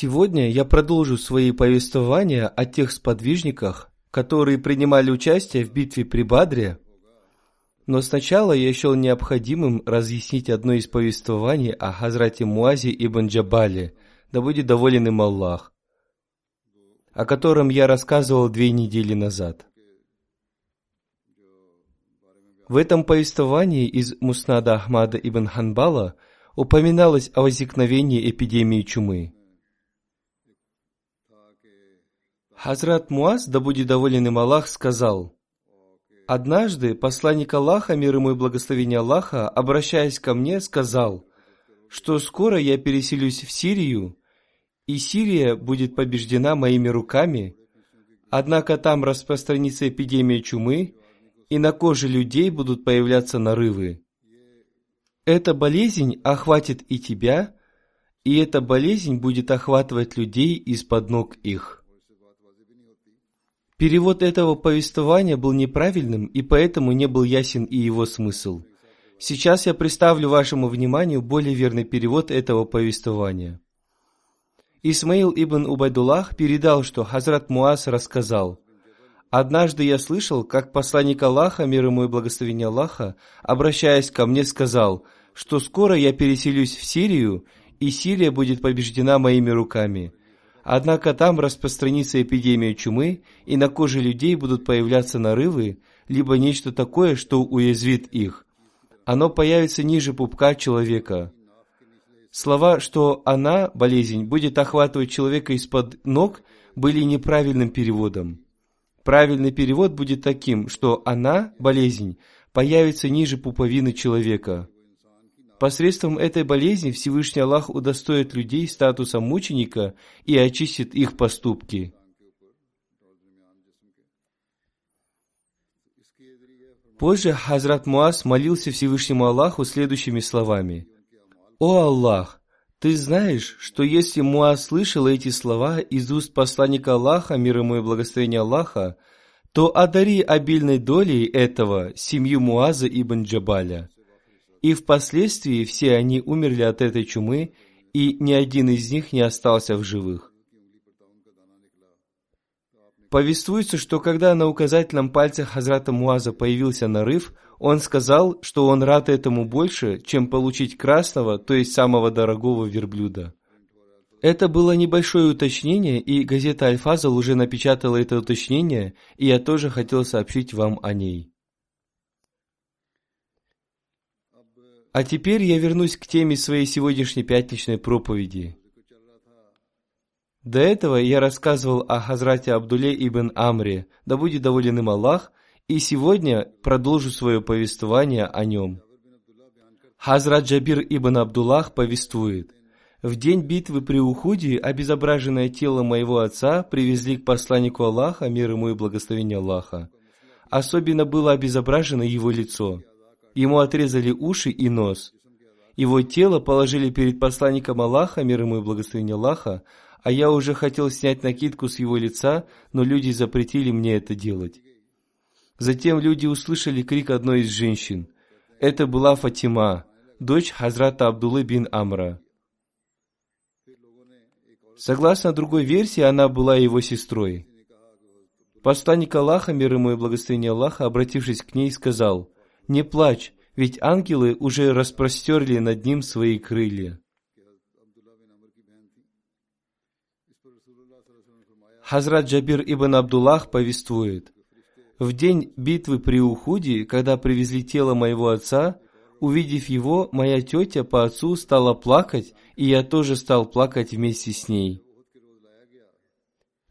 Сегодня я продолжу свои повествования о тех сподвижниках, которые принимали участие в битве при Бадре, но сначала я счел необходимым разъяснить одно из повествований о Хазрате Муазе ибн Джабале, да будет доволен им Аллах, о котором я рассказывал две недели назад. В этом повествовании из Муснада Ахмада ибн Ханбала упоминалось о возникновении эпидемии чумы. Хазрат Муаз, да будет доволен им Аллах, сказал, «Однажды посланник Аллаха, мир ему и благословение Аллаха, обращаясь ко мне, сказал, что скоро я переселюсь в Сирию, и Сирия будет побеждена моими руками, однако там распространится эпидемия чумы, и на коже людей будут появляться нарывы. Эта болезнь охватит и тебя, и эта болезнь будет охватывать людей из-под ног их. Перевод этого повествования был неправильным, и поэтому не был ясен и его смысл. Сейчас я представлю вашему вниманию более верный перевод этого повествования. Исмаил ибн Убайдуллах передал, что Хазрат Муаз рассказал, «Однажды я слышал, как посланник Аллаха, мир ему и благословение Аллаха, обращаясь ко мне, сказал, что скоро я переселюсь в Сирию, и Сирия будет побеждена моими руками. Однако там распространится эпидемия чумы, и на коже людей будут появляться нарывы, либо нечто такое, что уязвит их. Оно появится ниже пупка человека. Слова, что она, болезнь, будет охватывать человека из-под ног, были неправильным переводом. Правильный перевод будет таким, что она, болезнь, появится ниже пуповины человека. Посредством этой болезни Всевышний Аллах удостоит людей статуса мученика и очистит их поступки. Позже Хазрат Муаз молился Всевышнему Аллаху следующими словами. «О Аллах, ты знаешь, что если Муаз слышал эти слова из уст посланника Аллаха, мир ему и благословение Аллаха, то одари обильной долей этого семью Муаза ибн Джабаля» и впоследствии все они умерли от этой чумы, и ни один из них не остался в живых. Повествуется, что когда на указательном пальце Хазрата Муаза появился нарыв, он сказал, что он рад этому больше, чем получить красного, то есть самого дорогого верблюда. Это было небольшое уточнение, и газета Альфазал уже напечатала это уточнение, и я тоже хотел сообщить вам о ней. А теперь я вернусь к теме своей сегодняшней пятничной проповеди. До этого я рассказывал о Хазрате Абдуле ибн Амре, да будет доволен им Аллах, и сегодня продолжу свое повествование о нем. Хазрат Джабир ибн Абдуллах повествует, «В день битвы при Ухуде обезображенное тело моего отца привезли к посланнику Аллаха, мир ему и благословение Аллаха. Особенно было обезображено его лицо. Ему отрезали уши и нос. Его тело положили перед посланником Аллаха, мир ему и благословение Аллаха, а я уже хотел снять накидку с его лица, но люди запретили мне это делать. Затем люди услышали крик одной из женщин. Это была Фатима, дочь Хазрата Абдуллы бин Амра. Согласно другой версии, она была его сестрой. Посланник Аллаха, мир ему и благословение Аллаха, обратившись к ней, сказал, «Не плачь, ведь ангелы уже распростерли над ним свои крылья». Хазрат Джабир ибн Абдуллах повествует, «В день битвы при Ухуде, когда привезли тело моего отца, увидев его, моя тетя по отцу стала плакать, и я тоже стал плакать вместе с ней».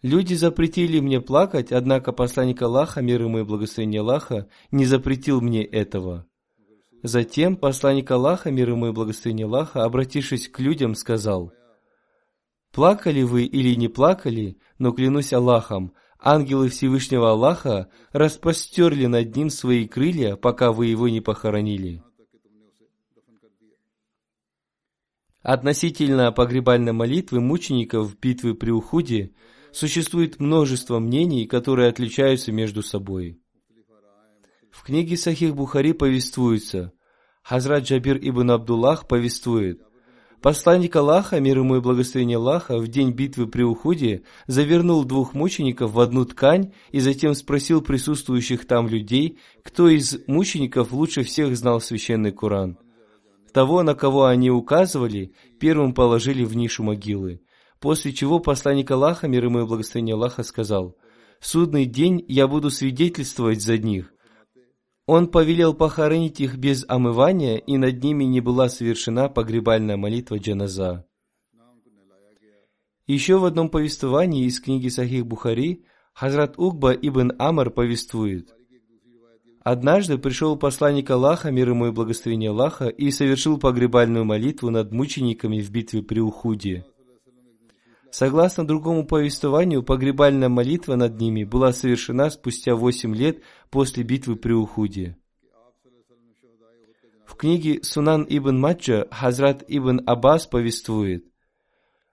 Люди запретили мне плакать, однако посланник Аллаха, мир ему и благословение Аллаха, не запретил мне этого. Затем посланник Аллаха, мир ему и благословение Аллаха, обратившись к людям, сказал, «Плакали вы или не плакали, но клянусь Аллахом, ангелы Всевышнего Аллаха распростерли над ним свои крылья, пока вы его не похоронили». Относительно погребальной молитвы мучеников в битве при Ухуде существует множество мнений, которые отличаются между собой. В книге Сахих Бухари повествуется, Хазрат Джабир ибн Абдуллах повествует, Посланник Аллаха, мир ему и благословение Аллаха, в день битвы при Ухуде завернул двух мучеников в одну ткань и затем спросил присутствующих там людей, кто из мучеников лучше всех знал священный Коран. Того, на кого они указывали, первым положили в нишу могилы. После чего посланник Аллаха, мир ему и благословение Аллаха, сказал, «В судный день я буду свидетельствовать за них, он повелел похоронить их без омывания, и над ними не была совершена погребальная молитва джаназа. Еще в одном повествовании из книги Сахих Бухари Хазрат Угба ибн Амар повествует. Однажды пришел посланник Аллаха, мир ему и благословение Аллаха, и совершил погребальную молитву над мучениками в битве при Ухуде. Согласно другому повествованию, погребальная молитва над ними была совершена спустя восемь лет после битвы при Ухуде. В книге Сунан ибн Маджа Хазрат ибн Аббас повествует,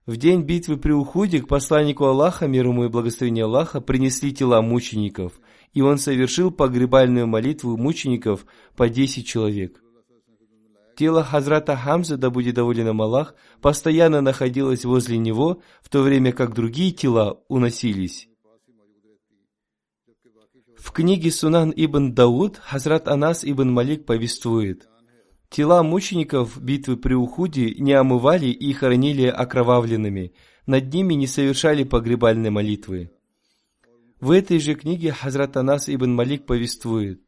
в день битвы при Ухуде к посланнику Аллаха, мир ему и благословение Аллаха, принесли тела мучеников, и он совершил погребальную молитву мучеников по десять человек. Тело Хазрата Хамза, да будет доволен им Аллах, постоянно находилось возле него, в то время как другие тела уносились. В книге Сунан ибн Дауд Хазрат Анас ибн Малик повествует, Тела мучеников битвы при Ухуде не омывали и хоронили окровавленными, над ними не совершали погребальной молитвы. В этой же книге Хазрат Анас ибн Малик повествует,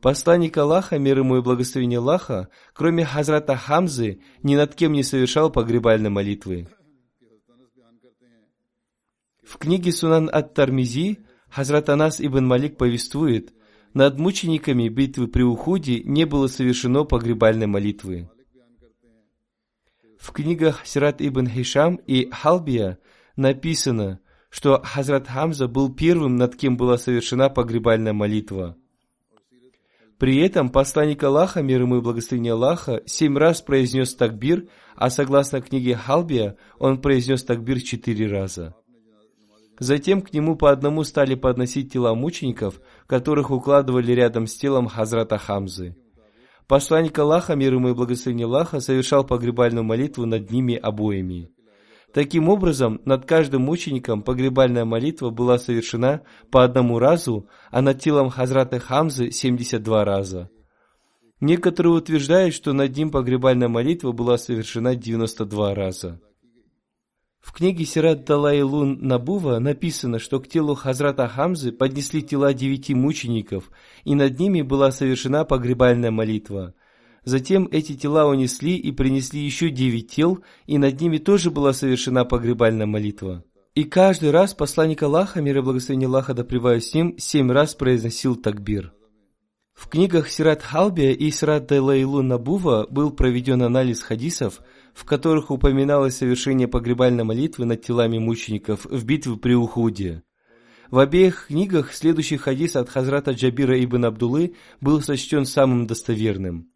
Посланник Аллаха, мир ему и благословение Аллаха, кроме Хазрата Хамзы, ни над кем не совершал погребальной молитвы. В книге Сунан ат-Тармизи Хазрат Анас ибн Малик повествует, над мучениками битвы при Ухуде не было совершено погребальной молитвы. В книгах Сират ибн Хишам и Халбия написано, что Хазрат Хамза был первым, над кем была совершена погребальная молитва – при этом посланник Аллаха, мир ему и благословение Аллаха, семь раз произнес такбир, а согласно книге Халбия, он произнес такбир четыре раза. Затем к нему по одному стали подносить тела мучеников, которых укладывали рядом с телом Хазрата Хамзы. Посланник Аллаха, мир ему и благословение Аллаха, совершал погребальную молитву над ними обоими. Таким образом, над каждым мучеником погребальная молитва была совершена по одному разу, а над телом Хазрата Хамзы 72 раза. Некоторые утверждают, что над ним погребальная молитва была совершена 92 раза. В книге Сират Далайлун Набува написано, что к телу Хазрата Хамзы поднесли тела девяти мучеников, и над ними была совершена погребальная молитва – Затем эти тела унесли и принесли еще девять тел, и над ними тоже была совершена погребальная молитва. И каждый раз посланник Аллаха, мир и благословение Аллаха да с ним, семь раз произносил такбир. В книгах Сират Халбия и Сират Дайлайлу Набува был проведен анализ хадисов, в которых упоминалось совершение погребальной молитвы над телами мучеников в битве при Ухуде. В обеих книгах следующий хадис от Хазрата Джабира ибн Абдулы был сочтен самым достоверным.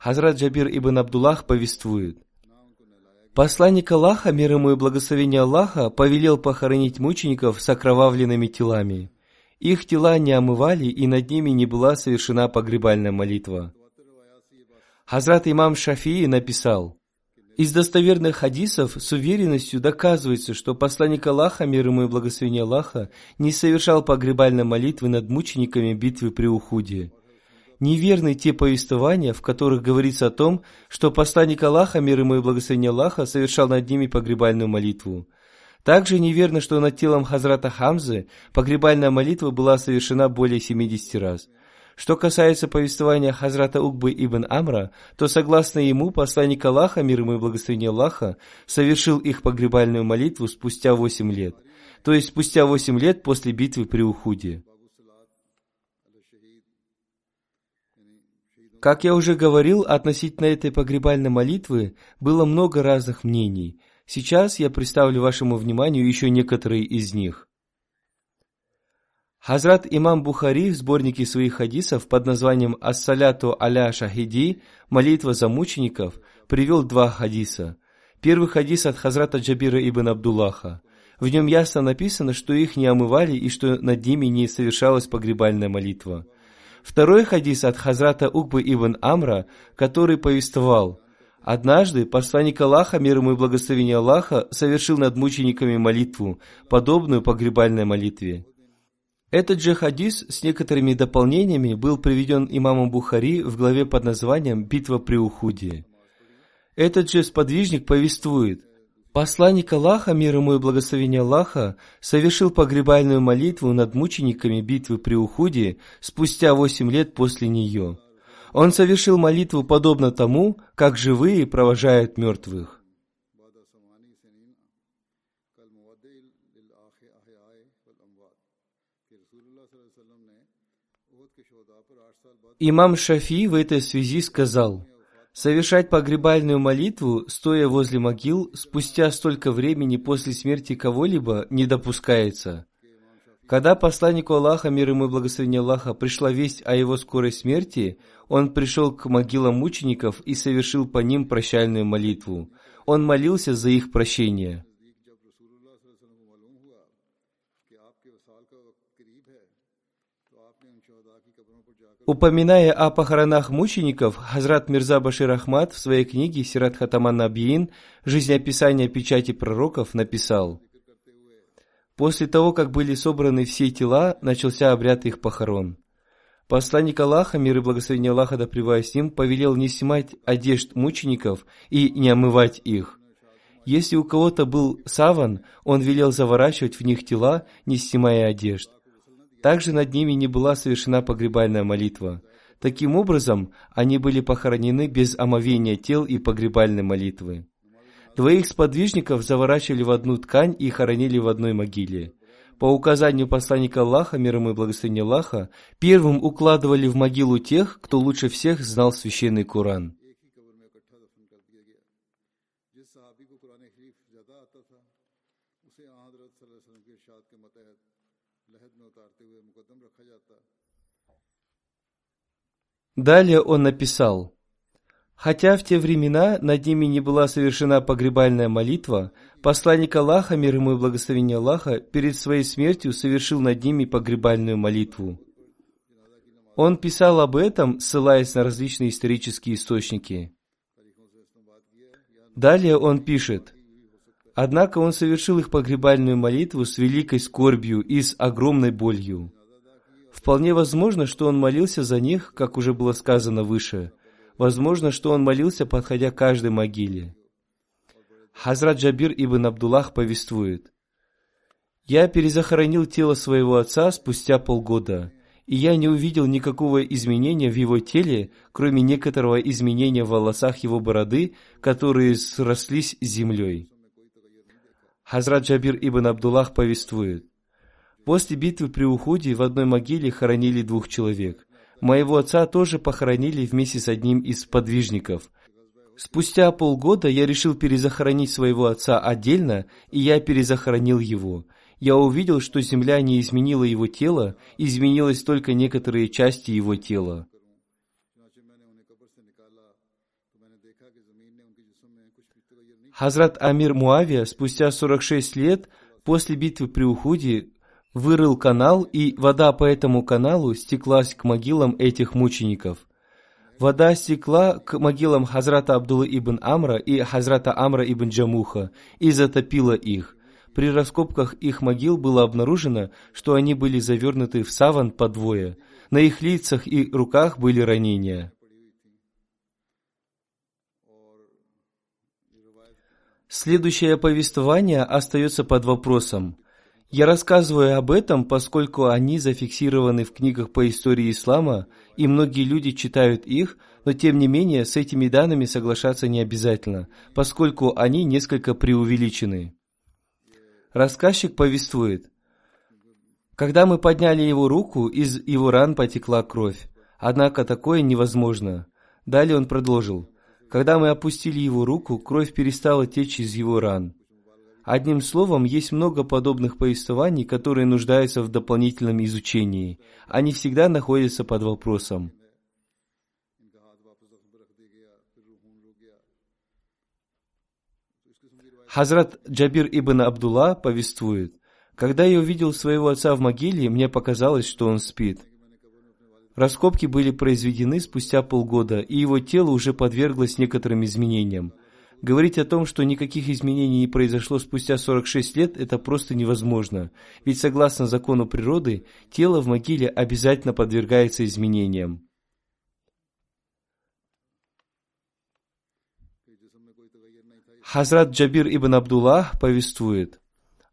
Хазрат Джабир ибн Абдуллах повествует. Посланник Аллаха, мир ему и благословение Аллаха, повелел похоронить мучеников с окровавленными телами. Их тела не омывали, и над ними не была совершена погребальная молитва. Хазрат имам Шафии написал, из достоверных хадисов с уверенностью доказывается, что посланник Аллаха, мир ему и благословение Аллаха, не совершал погребальной молитвы над мучениками битвы при Ухуде. Неверны те повествования, в которых говорится о том, что посланник Аллаха, мир ему и благословение Аллаха, совершал над ними погребальную молитву. Также неверно, что над телом Хазрата Хамзы погребальная молитва была совершена более 70 раз. Что касается повествования Хазрата Угбы ибн Амра, то согласно ему посланник Аллаха, мир ему и благословение Аллаха, совершил их погребальную молитву спустя 8 лет, то есть спустя 8 лет после битвы при Ухуде. Как я уже говорил, относительно этой погребальной молитвы было много разных мнений. Сейчас я представлю вашему вниманию еще некоторые из них. Хазрат имам Бухари в сборнике своих хадисов под названием «Ас-саляту аля шахиди» «Молитва за мучеников» привел два хадиса. Первый хадис от Хазрата Джабира ибн Абдуллаха. В нем ясно написано, что их не омывали и что над ними не совершалась погребальная молитва – Второй хадис от Хазрата Укбы ибн Амра, который повествовал, Однажды посланник Аллаха, мир ему и благословение Аллаха, совершил над мучениками молитву, подобную погребальной молитве. Этот же хадис с некоторыми дополнениями был приведен имамом Бухари в главе под названием «Битва при Ухуде». Этот же сподвижник повествует, Посланник Аллаха, мир ему и благословение Аллаха, совершил погребальную молитву над мучениками битвы при Ухуде спустя восемь лет после нее. Он совершил молитву подобно тому, как живые провожают мертвых. Имам Шафи в этой связи сказал – Совершать погребальную молитву, стоя возле могил, спустя столько времени после смерти кого-либо, не допускается. Когда посланнику Аллаха, мир ему и благословение Аллаха, пришла весть о его скорой смерти, он пришел к могилам мучеников и совершил по ним прощальную молитву. Он молился за их прощение. Упоминая о похоронах мучеников, Хазрат Мирза Башир Ахмад в своей книге «Сират Хатаман Набиин. Жизнеописание печати пророков» написал После того, как были собраны все тела, начался обряд их похорон. Посланник Аллаха, мир и благословение Аллаха да с ним, повелел не снимать одежд мучеников и не омывать их. Если у кого-то был саван, он велел заворачивать в них тела, не снимая одежд. Также над ними не была совершена погребальная молитва. Таким образом, они были похоронены без омовения тел и погребальной молитвы. Двоих сподвижников заворачивали в одну ткань и хоронили в одной могиле. По указанию посланника Аллаха, мир ему и благословения Аллаха, первым укладывали в могилу тех, кто лучше всех знал священный Коран. Далее он написал, Хотя в те времена над ними не была совершена погребальная молитва, посланник Аллаха, мир ему и благословение Аллаха, перед своей смертью совершил над ними погребальную молитву. Он писал об этом, ссылаясь на различные исторические источники. Далее он пишет, Однако он совершил их погребальную молитву с великой скорбью и с огромной болью. Вполне возможно, что он молился за них, как уже было сказано выше. Возможно, что он молился, подходя к каждой могиле. Хазрат Джабир ибн Абдуллах повествует. «Я перезахоронил тело своего отца спустя полгода, и я не увидел никакого изменения в его теле, кроме некоторого изменения в волосах его бороды, которые срослись с землей». Хазрат Джабир ибн Абдуллах повествует. После битвы при уходе в одной могиле хоронили двух человек. Моего отца тоже похоронили вместе с одним из подвижников. Спустя полгода я решил перезахоронить своего отца отдельно, и я перезахоронил его. Я увидел, что земля не изменила его тело, изменилась только некоторые части его тела. Хазрат Амир Муавия спустя 46 лет после битвы при Ухуде вырыл канал, и вода по этому каналу стеклась к могилам этих мучеников. Вода стекла к могилам Хазрата Абдулла ибн Амра и Хазрата Амра ибн Джамуха и затопила их. При раскопках их могил было обнаружено, что они были завернуты в саван по двое. На их лицах и руках были ранения. Следующее повествование остается под вопросом. Я рассказываю об этом, поскольку они зафиксированы в книгах по истории ислама, и многие люди читают их, но тем не менее с этими данными соглашаться не обязательно, поскольку они несколько преувеличены. Рассказчик повествует. Когда мы подняли его руку, из его ран потекла кровь. Однако такое невозможно. Далее он продолжил. Когда мы опустили его руку, кровь перестала течь из его ран. Одним словом, есть много подобных повествований, которые нуждаются в дополнительном изучении. Они всегда находятся под вопросом. Хазрат Джабир ибн Абдулла повествует, «Когда я увидел своего отца в могиле, мне показалось, что он спит. Раскопки были произведены спустя полгода, и его тело уже подверглось некоторым изменениям. Говорить о том, что никаких изменений не произошло спустя 46 лет, это просто невозможно. Ведь согласно закону природы, тело в могиле обязательно подвергается изменениям. Хазрат Джабир ибн Абдуллах повествует.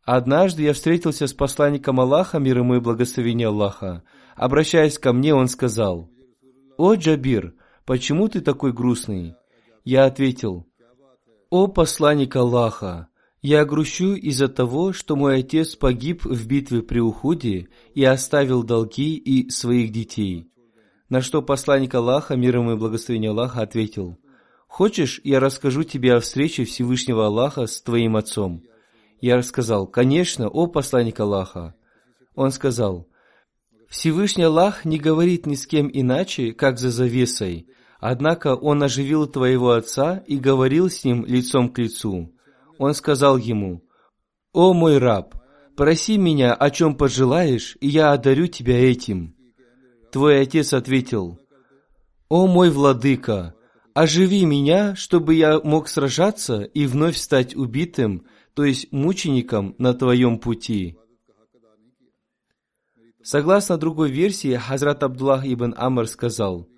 «Однажды я встретился с посланником Аллаха, мир ему и благословение Аллаха. Обращаясь ко мне, он сказал, «О, Джабир, почему ты такой грустный?» Я ответил, «О, посланник Аллаха, я грущу из-за того, что мой отец погиб в битве при Ухуде и оставил долги и своих детей». На что посланник Аллаха, мир ему и благословение Аллаха, ответил, «Хочешь, я расскажу тебе о встрече Всевышнего Аллаха с твоим отцом?» Я рассказал, «Конечно, о посланник Аллаха». Он сказал, Всевышний Аллах не говорит ни с кем иначе, как за завесой, однако Он оживил твоего отца и говорил с ним лицом к лицу. Он сказал ему, «О мой раб, проси меня, о чем пожелаешь, и я одарю тебя этим». Твой отец ответил, «О мой владыка, оживи меня, чтобы я мог сражаться и вновь стать убитым, то есть мучеником на твоем пути». Согласно другой версии, Хазрат Абдуллах ибн Амр сказал,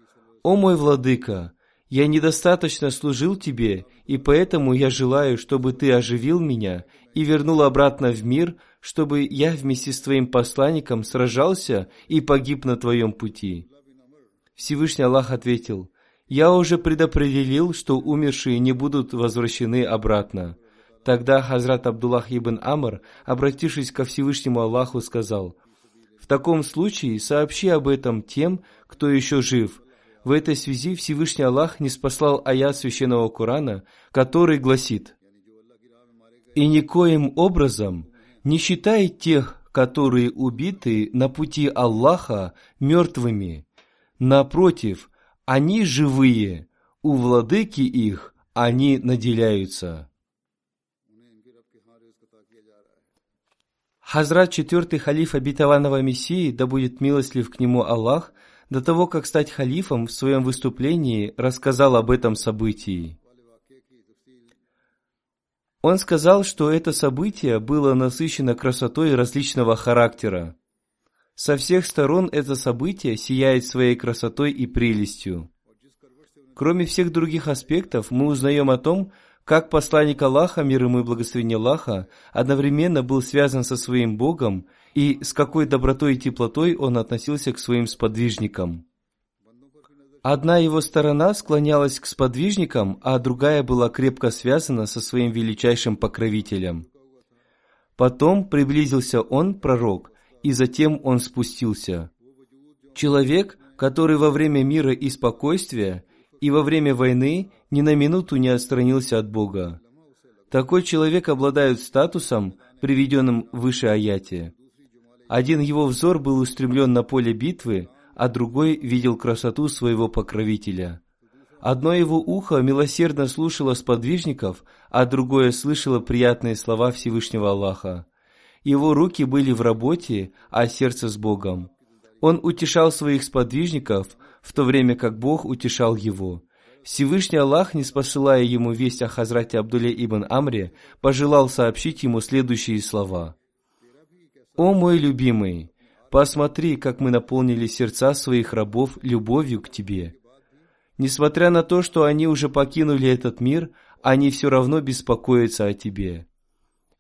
«О мой владыка, я недостаточно служил тебе, и поэтому я желаю, чтобы ты оживил меня и вернул обратно в мир, чтобы я вместе с твоим посланником сражался и погиб на твоем пути». Всевышний Аллах ответил, «Я уже предопределил, что умершие не будут возвращены обратно». Тогда Хазрат Абдуллах ибн Амр, обратившись ко Всевышнему Аллаху, сказал – в таком случае сообщи об этом тем, кто еще жив. В этой связи Всевышний Аллах не спаслал аят Священного Корана, который гласит «И никоим образом не считай тех, которые убиты на пути Аллаха, мертвыми. Напротив, они живые, у владыки их они наделяются». Хазрат, четвертый халиф обетованного Мессии, да будет милостлив к нему Аллах, до того, как стать халифом, в своем выступлении рассказал об этом событии. Он сказал, что это событие было насыщено красотой различного характера. Со всех сторон это событие сияет своей красотой и прелестью. Кроме всех других аспектов, мы узнаем о том, как посланник Аллаха, мир ему и благословение Аллаха, одновременно был связан со своим Богом и с какой добротой и теплотой он относился к своим сподвижникам. Одна его сторона склонялась к сподвижникам, а другая была крепко связана со своим величайшим покровителем. Потом приблизился он, пророк, и затем он спустился. Человек, который во время мира и спокойствия и во время войны ни на минуту не отстранился от Бога. Такой человек обладает статусом, приведенным выше аяте. Один его взор был устремлен на поле битвы, а другой видел красоту своего покровителя. Одно его ухо милосердно слушало сподвижников, а другое слышало приятные слова Всевышнего Аллаха. Его руки были в работе, а сердце с Богом. Он утешал своих сподвижников, в то время как Бог утешал его. Всевышний Аллах, не спосылая ему весть о Хазрате Абдуле ибн Амре, пожелал сообщить ему следующие слова. «О мой любимый, посмотри, как мы наполнили сердца своих рабов любовью к тебе. Несмотря на то, что они уже покинули этот мир, они все равно беспокоятся о тебе.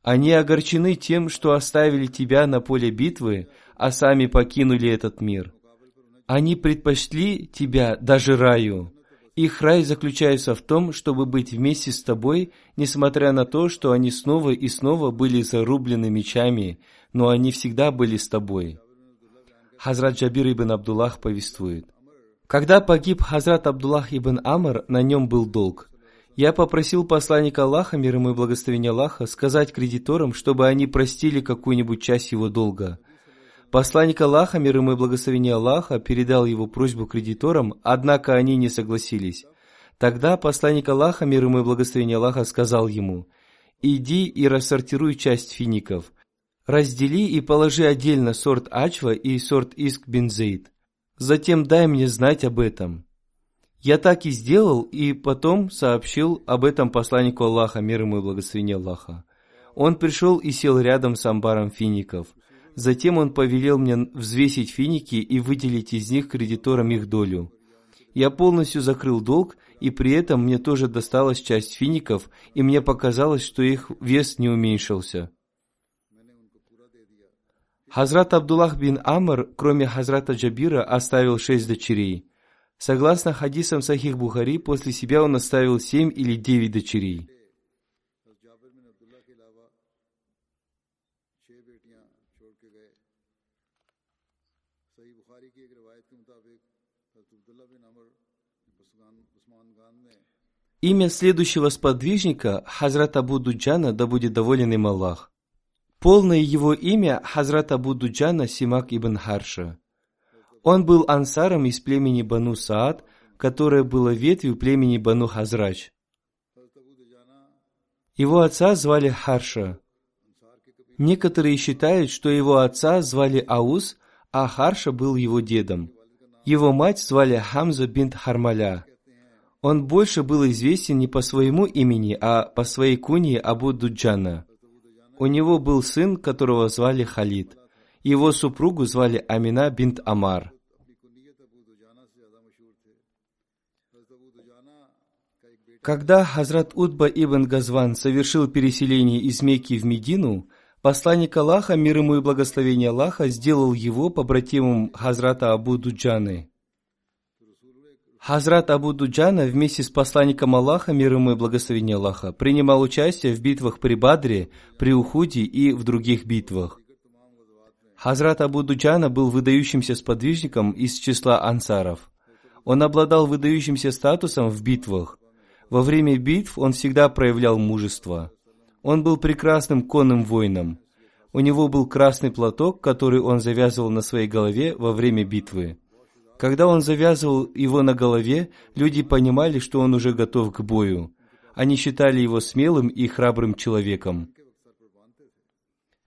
Они огорчены тем, что оставили тебя на поле битвы, а сами покинули этот мир. Они предпочли тебя даже раю. Их рай заключается в том, чтобы быть вместе с тобой, несмотря на то, что они снова и снова были зарублены мечами, но они всегда были с тобой. Хазрат Джабир ибн Абдуллах повествует. Когда погиб Хазрат Абдуллах ибн Амр, на нем был долг. Я попросил посланника Аллаха, мир ему и благословения Аллаха, сказать кредиторам, чтобы они простили какую-нибудь часть его долга. Посланник Аллаха, мир ему и благословения Аллаха, передал его просьбу кредиторам, однако они не согласились. Тогда посланник Аллаха, мир ему и благословения Аллаха, сказал ему, «Иди и рассортируй часть фиников. Раздели и положи отдельно сорт Ачва и сорт Иск Бензейд. Затем дай мне знать об этом. Я так и сделал, и потом сообщил об этом посланнику Аллаха, мир ему и благословение Аллаха. Он пришел и сел рядом с амбаром фиников. Затем он повелел мне взвесить финики и выделить из них кредиторам их долю. Я полностью закрыл долг, и при этом мне тоже досталась часть фиников, и мне показалось, что их вес не уменьшился. Хазрат Абдуллах бин Амр, кроме Хазрата Джабира, оставил шесть дочерей. Согласно хадисам Сахих Бухари, после себя он оставил семь или девять дочерей. Имя следующего сподвижника – Хазрат Абу Дуджана, да будет доволен им Аллах. Полное его имя – Хазрат Абу Дуджана Симак ибн Харша. Он был ансаром из племени Бану Саад, которое было ветвью племени Бану Хазрач. Его отца звали Харша. Некоторые считают, что его отца звали Аус, а Харша был его дедом. Его мать звали Хамза бинт Хармаля. Он больше был известен не по своему имени, а по своей куни Абу Дуджана – у него был сын, которого звали Халид. Его супругу звали Амина бинт Амар. Когда Хазрат Удба ибн Газван совершил переселение из Мекки в Медину, посланник Аллаха, мир ему и благословение Аллаха, сделал его побратимом Хазрата Абу Дуджаны. Хазрат Абу Дуджана вместе с посланником Аллаха, мир ему и благословение Аллаха, принимал участие в битвах при Бадре, при Ухуде и в других битвах. Хазрат Абу Дуджана был выдающимся сподвижником из числа ансаров. Он обладал выдающимся статусом в битвах. Во время битв он всегда проявлял мужество. Он был прекрасным конным воином. У него был красный платок, который он завязывал на своей голове во время битвы. Когда он завязывал его на голове, люди понимали, что он уже готов к бою. Они считали его смелым и храбрым человеком.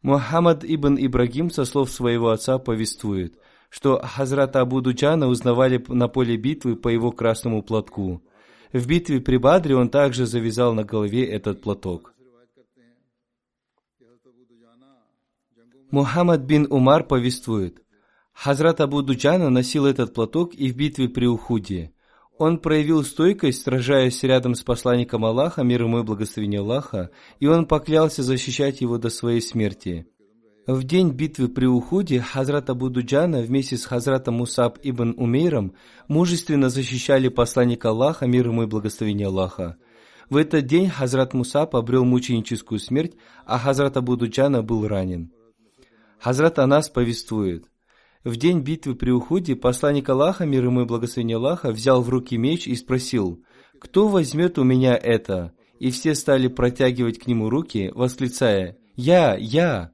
Мухаммад ибн Ибрагим со слов своего отца повествует, что Хазрата Абу Дуджана узнавали на поле битвы по его красному платку. В битве при Бадре он также завязал на голове этот платок. Мухаммад бин Умар повествует, Хазрат Абу Дуджана носил этот платок и в битве при Ухуде. Он проявил стойкость, сражаясь рядом с посланником Аллаха, мир ему и благословение Аллаха, и он поклялся защищать его до своей смерти. В день битвы при Ухуде Хазрат Абу Дуджана вместе с Хазратом Мусаб ибн Умейром мужественно защищали посланника Аллаха, мир ему и благословение Аллаха. В этот день Хазрат Мусаб обрел мученическую смерть, а Хазрат Абу Дуджана был ранен. Хазрат Анас повествует, в день битвы при уходе посланник Аллаха, мир ему и благословение Аллаха, взял в руки меч и спросил, «Кто возьмет у меня это?» И все стали протягивать к нему руки, восклицая, «Я! Я!»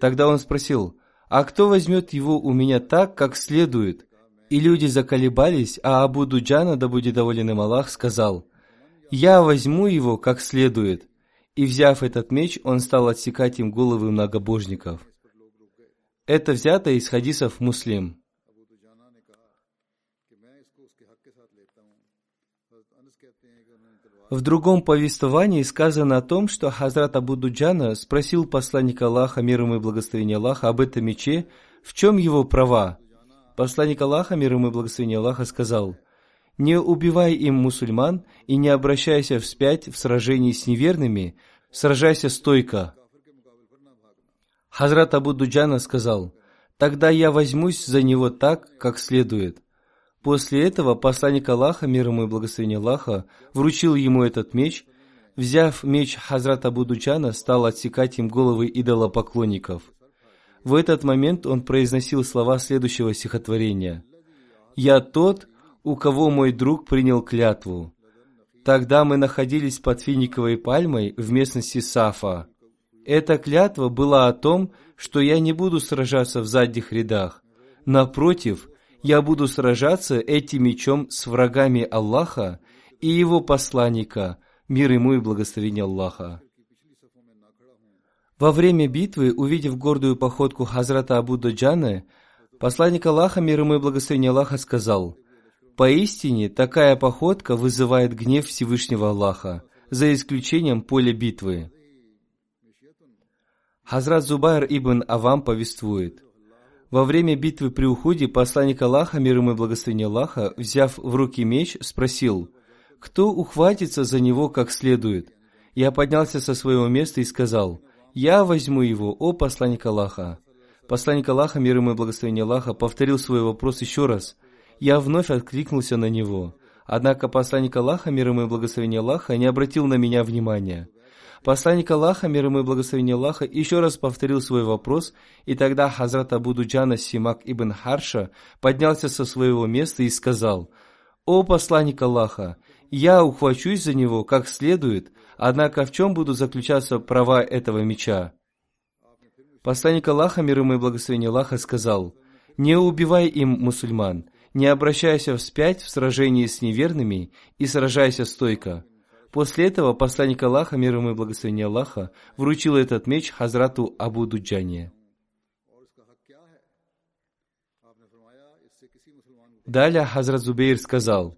Тогда он спросил, «А кто возьмет его у меня так, как следует?» И люди заколебались, а Абу Дуджана, да будет доволен им Аллах, сказал, «Я возьму его как следует». И взяв этот меч, он стал отсекать им головы многобожников. Это взято из хадисов муслим. В другом повествовании сказано о том, что Хазрат Абу Дуджана спросил посланника Аллаха, ему и благословение Аллаха, об этом мече, в чем его права. Посланник Аллаха, ему и благословение Аллаха, сказал, «Не убивай им мусульман и не обращайся вспять в сражении с неверными, сражайся стойко». Хазрат Абу Дуджана сказал, «Тогда я возьмусь за него так, как следует». После этого посланник Аллаха, мир ему и благословение Аллаха, вручил ему этот меч, взяв меч Хазрата Будучана, стал отсекать им головы идолопоклонников. В этот момент он произносил слова следующего стихотворения. «Я тот, у кого мой друг принял клятву. Тогда мы находились под финиковой пальмой в местности Сафа. Эта клятва была о том, что я не буду сражаться в задних рядах. Напротив, я буду сражаться этим мечом с врагами Аллаха и его посланника, мир ему и благословение Аллаха. Во время битвы, увидев гордую походку Хазрата Абу Даджана, посланник Аллаха, мир ему и благословение Аллаха, сказал, «Поистине, такая походка вызывает гнев Всевышнего Аллаха, за исключением поля битвы». Хазрат Зубайр ибн Авам повествует – во время битвы при уходе посланник Аллаха, мир ему и благословение Аллаха, взяв в руки меч, спросил, кто ухватится за него как следует? Я поднялся со своего места и сказал, я возьму его, о посланник Аллаха. Посланник Аллаха, мир ему и благословение Аллаха, повторил свой вопрос еще раз. Я вновь откликнулся на него. Однако посланник Аллаха, мир ему и благословение Аллаха, не обратил на меня внимания. Посланник Аллаха, мир ему и благословение Аллаха, еще раз повторил свой вопрос, и тогда Хазрат Абу Дуджана Симак ибн Харша поднялся со своего места и сказал, «О посланник Аллаха, я ухвачусь за него как следует, однако в чем будут заключаться права этого меча?» Посланник Аллаха, мир ему и благословение Аллаха, сказал, «Не убивай им мусульман, не обращайся вспять в сражении с неверными и сражайся стойко». После этого посланник Аллаха, мир ему и благословение Аллаха, вручил этот меч Хазрату Абу Дуджане. Далее Хазрат Зубейр сказал,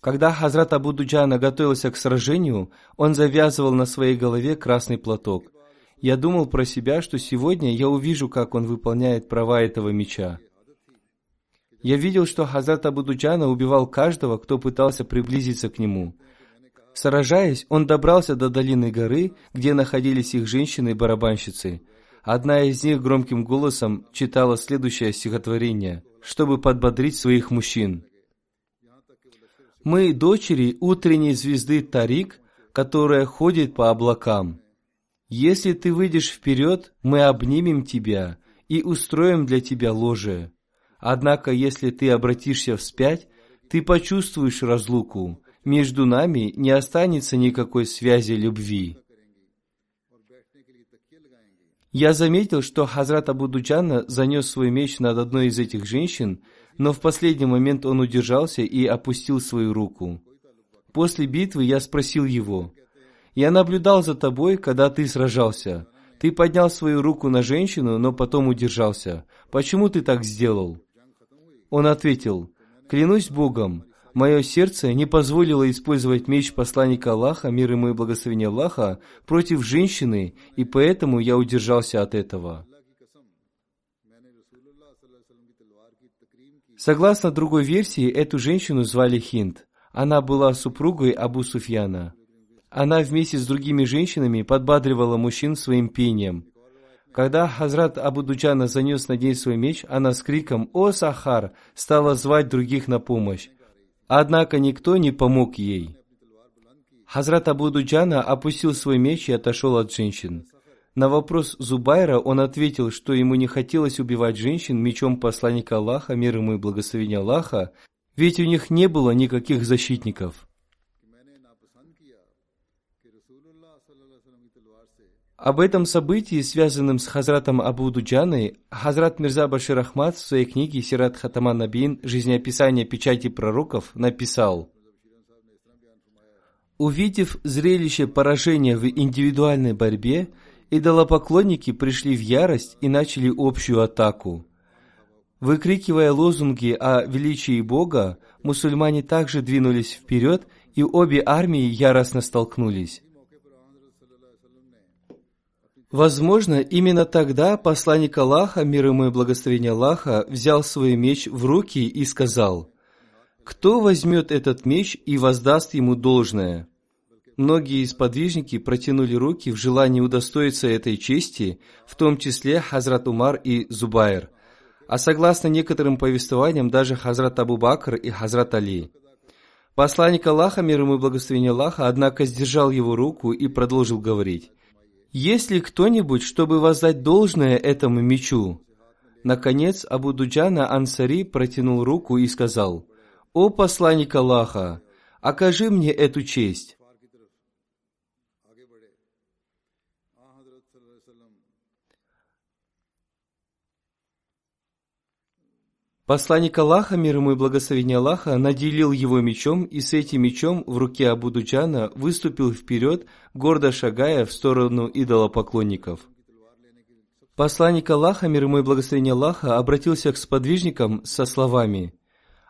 когда Хазрат Абу Дуджана готовился к сражению, он завязывал на своей голове красный платок. Я думал про себя, что сегодня я увижу, как он выполняет права этого меча. Я видел, что Хазрат Абу Дуджана убивал каждого, кто пытался приблизиться к нему – Сражаясь, он добрался до долины горы, где находились их женщины-барабанщицы. Одна из них громким голосом читала следующее стихотворение, чтобы подбодрить своих мужчин. «Мы дочери утренней звезды Тарик, которая ходит по облакам. Если ты выйдешь вперед, мы обнимем тебя и устроим для тебя ложе. Однако, если ты обратишься вспять, ты почувствуешь разлуку, между нами не останется никакой связи любви. Я заметил, что Хазрат Абу Дуджана занес свой меч над одной из этих женщин, но в последний момент он удержался и опустил свою руку. После битвы я спросил его, «Я наблюдал за тобой, когда ты сражался. Ты поднял свою руку на женщину, но потом удержался. Почему ты так сделал?» Он ответил, «Клянусь Богом, мое сердце не позволило использовать меч посланника Аллаха, мир ему и благословение Аллаха, против женщины, и поэтому я удержался от этого. Согласно другой версии, эту женщину звали Хинд. Она была супругой Абу Суфьяна. Она вместе с другими женщинами подбадривала мужчин своим пением. Когда Хазрат Абу Дуджана занес над ней свой меч, она с криком «О, Сахар!» стала звать других на помощь. Однако никто не помог ей. Хазрат Абу Дуджана опустил свой меч и отошел от женщин. На вопрос Зубайра он ответил, что ему не хотелось убивать женщин мечом посланника Аллаха, мир ему и благословения Аллаха, ведь у них не было никаких защитников. Об этом событии, связанном с Хазратом Абу Дуджаной, Хазрат Мирза Башир Ахмад в своей книге «Сират Хатаман Набин. Жизнеописание печати пророков» написал Увидев зрелище поражения в индивидуальной борьбе, идолопоклонники пришли в ярость и начали общую атаку. Выкрикивая лозунги о величии Бога, мусульмане также двинулись вперед, и обе армии яростно столкнулись. Возможно, именно тогда посланник Аллаха, мир ему и благословение Аллаха, взял свой меч в руки и сказал, «Кто возьмет этот меч и воздаст ему должное?» Многие сподвижники протянули руки в желании удостоиться этой чести, в том числе Хазрат Умар и Зубайр, а согласно некоторым повествованиям даже Хазрат Абу Бакр и Хазрат Али. Посланник Аллаха, мир ему и благословение Аллаха, однако сдержал его руку и продолжил говорить, есть ли кто-нибудь, чтобы воздать должное этому мечу? Наконец, Абу Дуджана Ансари протянул руку и сказал, «О посланник Аллаха, окажи мне эту честь». Посланник Аллаха, мир ему и благословение Аллаха, наделил его мечом, и с этим мечом в руке Абу Дуджана выступил вперед, гордо шагая в сторону идолопоклонников. Посланник Аллаха, мир ему и благословение Аллаха, обратился к сподвижникам со словами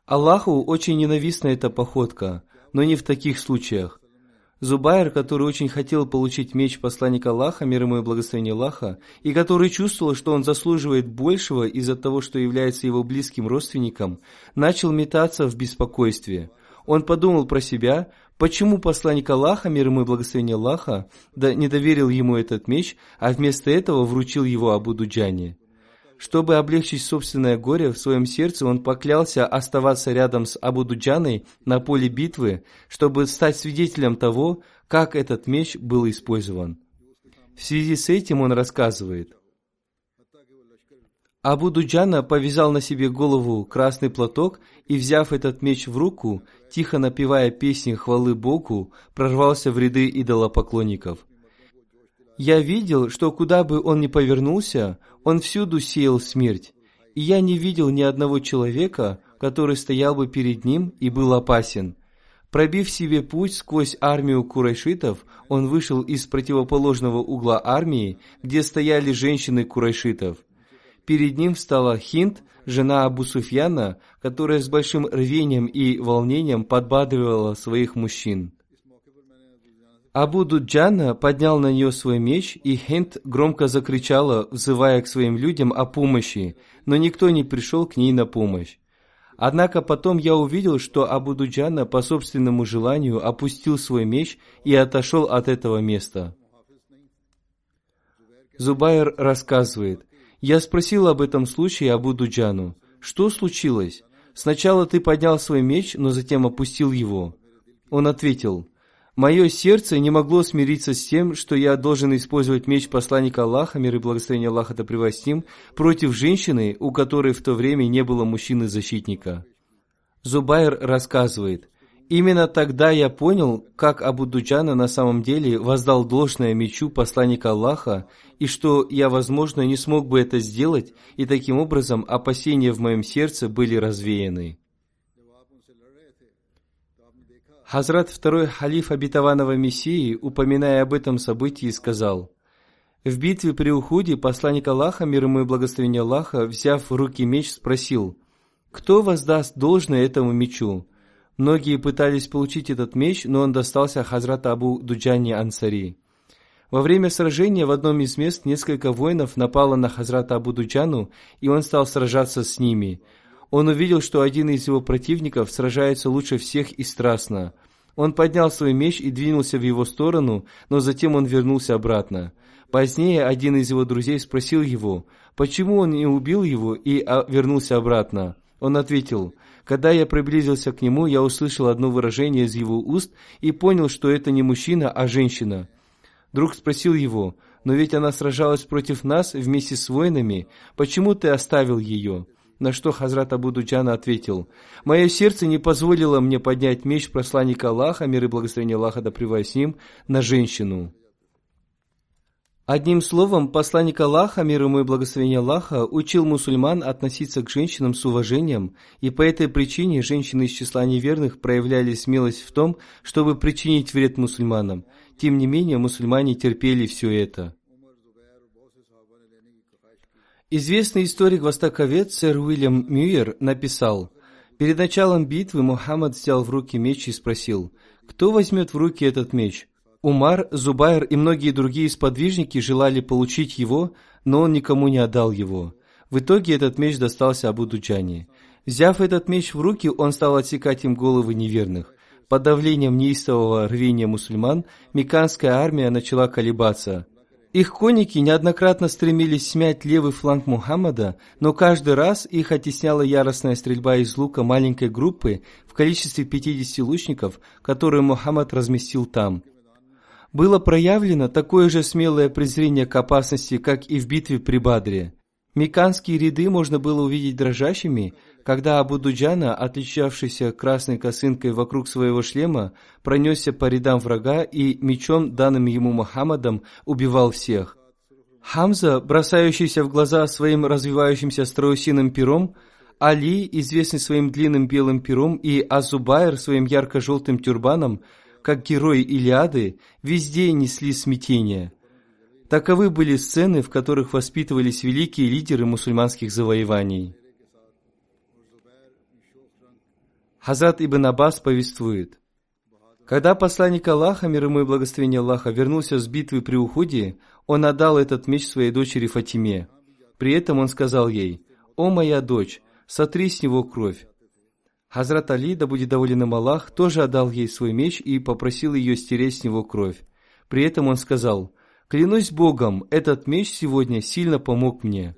«Аллаху очень ненавистна эта походка, но не в таких случаях. Зубайр, который очень хотел получить меч посланника Аллаха, мир ему и благословение Аллаха, и который чувствовал, что он заслуживает большего из-за того, что является его близким родственником, начал метаться в беспокойстве. Он подумал про себя, почему посланник Аллаха, мир ему и благословение Аллаха, да не доверил ему этот меч, а вместо этого вручил его Абу Дуджане. Чтобы облегчить собственное горе в своем сердце, он поклялся оставаться рядом с Абу Дуджаной на поле битвы, чтобы стать свидетелем того, как этот меч был использован. В связи с этим он рассказывает. Абу Дуджана повязал на себе голову красный платок и, взяв этот меч в руку, тихо напевая песни хвалы Богу, прорвался в ряды идолопоклонников – я видел, что куда бы он ни повернулся, он всюду сеял смерть, и я не видел ни одного человека, который стоял бы перед ним и был опасен. Пробив себе путь сквозь армию курайшитов, он вышел из противоположного угла армии, где стояли женщины курайшитов. Перед ним встала Хинд, жена Абу Суфьяна, которая с большим рвением и волнением подбадривала своих мужчин. Абу Дуджана поднял на нее свой меч, и Хент громко закричала, взывая к своим людям о помощи, но никто не пришел к ней на помощь. Однако потом я увидел, что Абу Дуджана по собственному желанию опустил свой меч и отошел от этого места. Зубайр рассказывает, «Я спросил об этом случае Абу Дуджану. Что случилось? Сначала ты поднял свой меч, но затем опустил его». Он ответил, Мое сердце не могло смириться с тем, что я должен использовать меч посланника Аллаха, мир и благословение Аллаха да превостим, против женщины, у которой в то время не было мужчины-защитника. Зубайр рассказывает, «Именно тогда я понял, как Абу Дуджана на самом деле воздал должное мечу посланника Аллаха, и что я, возможно, не смог бы это сделать, и таким образом опасения в моем сердце были развеяны». Хазрат второй халиф обетованного Мессии, упоминая об этом событии, сказал, «В битве при Ухуде посланник Аллаха, мир ему и благословение Аллаха, взяв в руки меч, спросил, «Кто воздаст должное этому мечу?» Многие пытались получить этот меч, но он достался Хазрата Абу Дуджани Ансари. Во время сражения в одном из мест несколько воинов напало на Хазрата Абу Дуджану, и он стал сражаться с ними – он увидел, что один из его противников сражается лучше всех и страстно. Он поднял свой меч и двинулся в его сторону, но затем он вернулся обратно. Позднее один из его друзей спросил его, почему он не убил его и а, вернулся обратно. Он ответил, когда я приблизился к нему, я услышал одно выражение из его уст и понял, что это не мужчина, а женщина. Друг спросил его, но ведь она сражалась против нас вместе с воинами, почему ты оставил ее? На что Хазрат Абу Дуджана ответил, «Мое сердце не позволило мне поднять меч посланника Аллаха, мир и благословение Аллаха да с на женщину». Одним словом, посланник Аллаха, мир ему и благословение Аллаха, учил мусульман относиться к женщинам с уважением, и по этой причине женщины из числа неверных проявляли смелость в том, чтобы причинить вред мусульманам. Тем не менее, мусульмане терпели все это. Известный историк-востоковед сэр Уильям Мюер написал, «Перед началом битвы Мухаммад взял в руки меч и спросил, кто возьмет в руки этот меч? Умар, Зубайр и многие другие сподвижники желали получить его, но он никому не отдал его. В итоге этот меч достался Абу Дуджане. Взяв этот меч в руки, он стал отсекать им головы неверных. Под давлением неистового рвения мусульман, меканская армия начала колебаться. Их конники неоднократно стремились смять левый фланг Мухаммада, но каждый раз их оттесняла яростная стрельба из лука маленькой группы в количестве 50 лучников, которые Мухаммад разместил там – было проявлено такое же смелое презрение к опасности, как и в битве при Бадре. Меканские ряды можно было увидеть дрожащими, когда Абу Дуджана, отличавшийся красной косынкой вокруг своего шлема, пронесся по рядам врага и мечом, данным ему Мухаммадом, убивал всех. Хамза, бросающийся в глаза своим развивающимся страусиным пером, Али, известный своим длинным белым пером, и Азубайр своим ярко-желтым тюрбаном – как герои Илиады, везде несли смятение. Таковы были сцены, в которых воспитывались великие лидеры мусульманских завоеваний. Хазрат Ибн Аббас повествует, когда посланник Аллаха, мир ему и благословение Аллаха, вернулся с битвы при уходе, он отдал этот меч своей дочери Фатиме. При этом он сказал ей, «О моя дочь, сотри с него кровь, Хазрат Али, да будет доволен им Аллах, тоже отдал ей свой меч и попросил ее стереть с него кровь. При этом он сказал, «Клянусь Богом, этот меч сегодня сильно помог мне».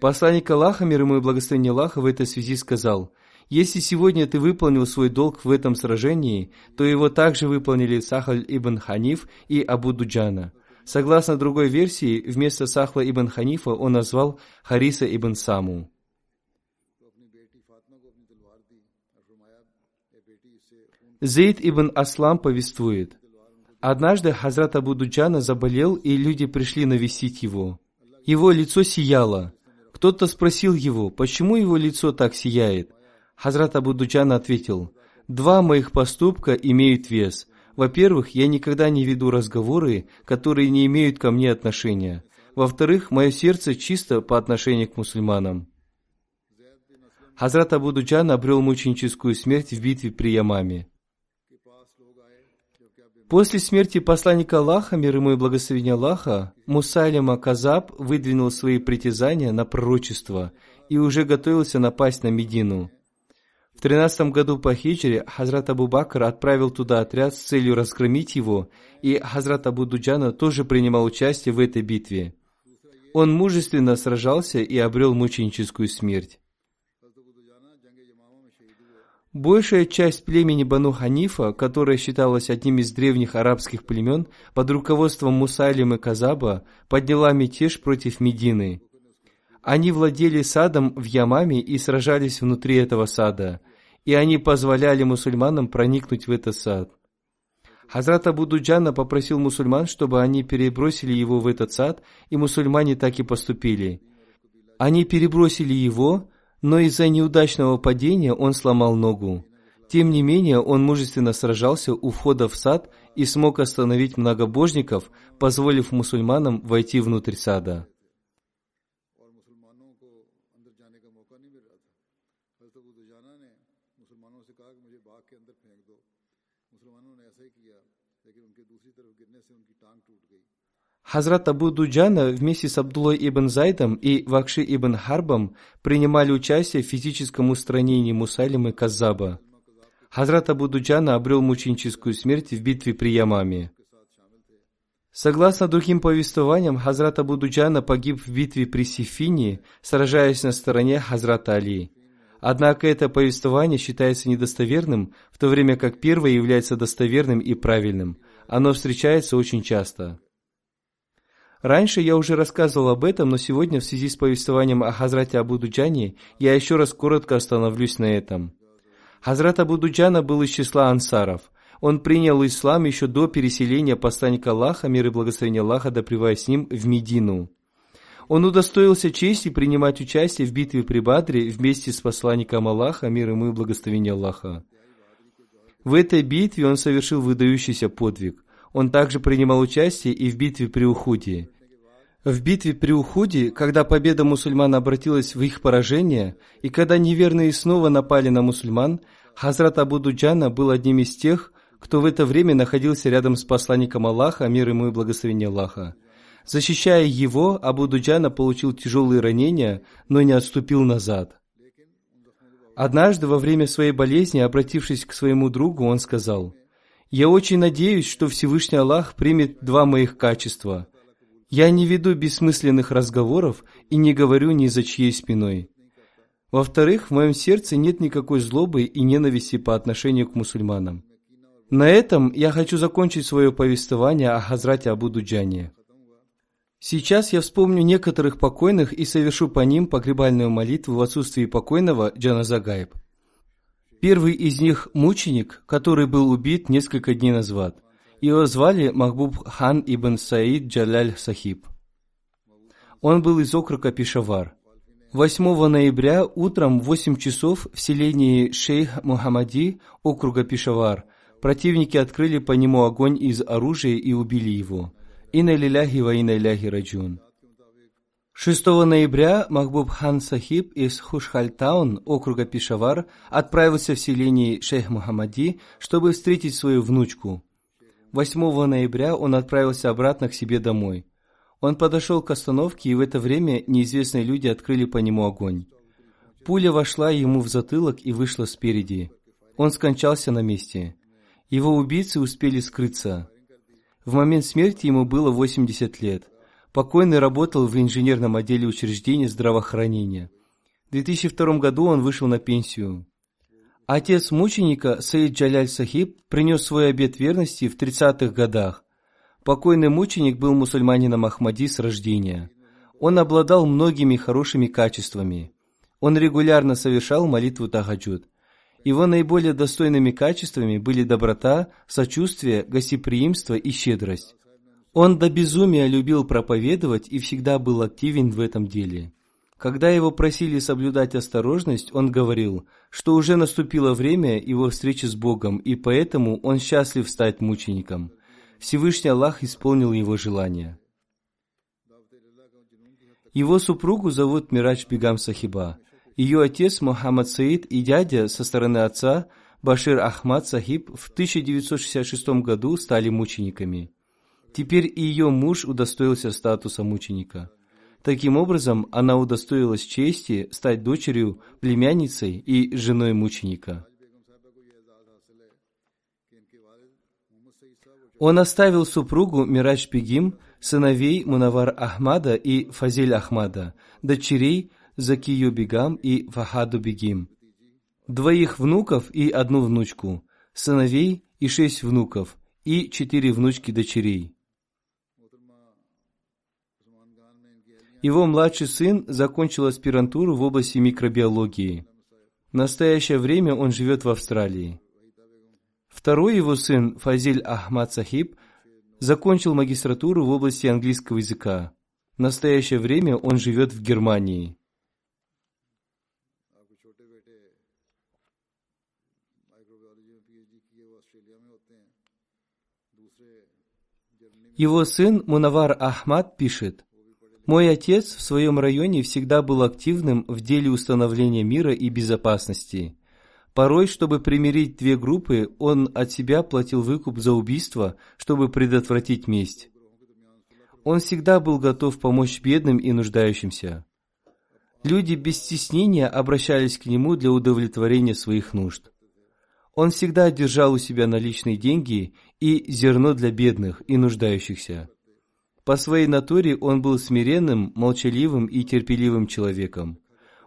Посланник Аллаха, мир ему и благословение Аллаха, в этой связи сказал, «Если сегодня ты выполнил свой долг в этом сражении, то его также выполнили Сахаль ибн Ханиф и Абу Дуджана». Согласно другой версии, вместо Сахла ибн Ханифа он назвал Хариса ибн Саму. Зейд ибн Аслам повествует. Однажды Хазрат Абу Дуджана заболел, и люди пришли навестить его. Его лицо сияло. Кто-то спросил его, почему его лицо так сияет. Хазрат Абу Дуджана ответил, «Два моих поступка имеют вес. Во-первых, я никогда не веду разговоры, которые не имеют ко мне отношения. Во-вторых, мое сердце чисто по отношению к мусульманам». Хазрат Абу Дуджан обрел мученическую смерть в битве при Ямаме. После смерти посланника Аллаха, мир ему и благословения Аллаха, Мусайлима Казаб выдвинул свои притязания на пророчество и уже готовился напасть на Медину. В тринадцатом году по хиджре Хазрат Абу Бакр отправил туда отряд с целью разгромить его, и Хазрат Абу Дуджана тоже принимал участие в этой битве. Он мужественно сражался и обрел мученическую смерть. Большая часть племени Бану Ханифа, которая считалась одним из древних арабских племен, под руководством Мусайлимы Казаба подняла мятеж против Медины. Они владели садом в Ямаме и сражались внутри этого сада, и они позволяли мусульманам проникнуть в этот сад. Хазрат Абу Дуджана попросил мусульман, чтобы они перебросили его в этот сад, и мусульмане так и поступили. Они перебросили его, но из-за неудачного падения он сломал ногу. Тем не менее, он мужественно сражался у входа в сад и смог остановить многобожников, позволив мусульманам войти внутрь сада. Хазрат Абу Дуджана вместе с Абдулой ибн Зайдом и Вакши ибн Харбом принимали участие в физическом устранении Мусалимы Казаба. Хазрат Абу Дуджана обрел мученическую смерть в битве при Ямаме. Согласно другим повествованиям, Хазрат Абу Дуджана погиб в битве при Сифине, сражаясь на стороне Хазрата Али. Однако это повествование считается недостоверным, в то время как первое является достоверным и правильным. Оно встречается очень часто. Раньше я уже рассказывал об этом, но сегодня в связи с повествованием о Хазрате Абу Дуджане я еще раз коротко остановлюсь на этом. Хазрат Абу Дуджана был из числа ансаров. Он принял ислам еще до переселения посланника Аллаха, мир и благословения Аллаха, да с ним, в Медину. Он удостоился чести принимать участие в битве при Бадре вместе с посланником Аллаха, мир ему и благословение Аллаха. В этой битве он совершил выдающийся подвиг. Он также принимал участие и в битве при Ухуде. В битве при Ухуде, когда победа мусульман обратилась в их поражение, и когда неверные снова напали на мусульман, Хазрат Абу Дуджана был одним из тех, кто в это время находился рядом с посланником Аллаха, мир ему и благословение Аллаха. Защищая его, Абу Дуджана получил тяжелые ранения, но не отступил назад. Однажды во время своей болезни, обратившись к своему другу, он сказал, «Я очень надеюсь, что Всевышний Аллах примет два моих качества. Я не веду бессмысленных разговоров и не говорю ни за чьей спиной. Во-вторых, в моем сердце нет никакой злобы и ненависти по отношению к мусульманам. На этом я хочу закончить свое повествование о Хазрате Абу Дуджане. Сейчас я вспомню некоторых покойных и совершу по ним погребальную молитву в отсутствии покойного Джаназа Гайб. Первый из них – мученик, который был убит несколько дней назад. Его звали Махбуб Хан ибн Саид Джаляль Сахиб. Он был из округа Пишавар. 8 ноября утром в 8 часов в селении Шейх Мухаммади округа Пишавар противники открыли по нему огонь из оружия и убили его. Инна лиляхи ва инна иляхи раджун. 6 ноября Махбуб Хан Сахиб из Хушхальтаун, округа Пишавар, отправился в селение Шейх Мухаммади, чтобы встретить свою внучку. 8 ноября он отправился обратно к себе домой. Он подошел к остановке, и в это время неизвестные люди открыли по нему огонь. Пуля вошла ему в затылок и вышла спереди. Он скончался на месте. Его убийцы успели скрыться. В момент смерти ему было 80 лет. Покойный работал в инженерном отделе учреждения здравоохранения. В 2002 году он вышел на пенсию. Отец мученика Саид Джаляль Сахиб принес свой обет верности в 30-х годах. Покойный мученик был мусульманином Ахмади с рождения. Он обладал многими хорошими качествами. Он регулярно совершал молитву Тахаджуд – его наиболее достойными качествами были доброта, сочувствие, гостеприимство и щедрость. Он до безумия любил проповедовать и всегда был активен в этом деле. Когда его просили соблюдать осторожность, он говорил, что уже наступило время его встречи с Богом, и поэтому он счастлив стать мучеником. Всевышний Аллах исполнил его желание. Его супругу зовут Мирач Бигам Сахиба. Ее отец Мухаммад Саид и дядя со стороны отца Башир Ахмад Сахиб в 1966 году стали мучениками. Теперь и ее муж удостоился статуса мученика. Таким образом, она удостоилась чести стать дочерью, племянницей и женой мученика. Он оставил супругу Мирач Бегим, сыновей Мунавар Ахмада и Фазиль Ахмада, дочерей Закию Бегам и Фахаду Бегим, двоих внуков и одну внучку, сыновей и шесть внуков, и четыре внучки-дочерей. Его младший сын закончил аспирантуру в области микробиологии. В настоящее время он живет в Австралии. Второй его сын, Фазиль Ахмад Сахиб, закончил магистратуру в области английского языка. В настоящее время он живет в Германии. Его сын Мунавар Ахмад пишет, «Мой отец в своем районе всегда был активным в деле установления мира и безопасности. Порой, чтобы примирить две группы, он от себя платил выкуп за убийство, чтобы предотвратить месть. Он всегда был готов помочь бедным и нуждающимся. Люди без стеснения обращались к нему для удовлетворения своих нужд. Он всегда держал у себя наличные деньги и зерно для бедных и нуждающихся. По своей натуре он был смиренным, молчаливым и терпеливым человеком.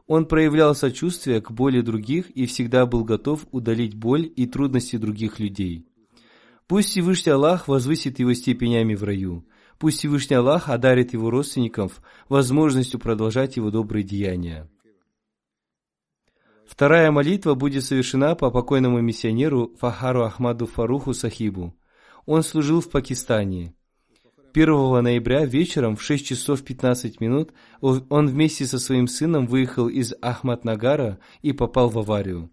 Он проявлял сочувствие к боли других и всегда был готов удалить боль и трудности других людей. Пусть Всевышний Аллах возвысит его степенями в раю. Пусть Всевышний Аллах одарит его родственников возможностью продолжать его добрые деяния. Вторая молитва будет совершена по покойному миссионеру Фахару Ахмаду Фаруху Сахибу. Он служил в Пакистане. 1 ноября вечером в 6 часов 15 минут он вместе со своим сыном выехал из Ахмаднагара и попал в аварию.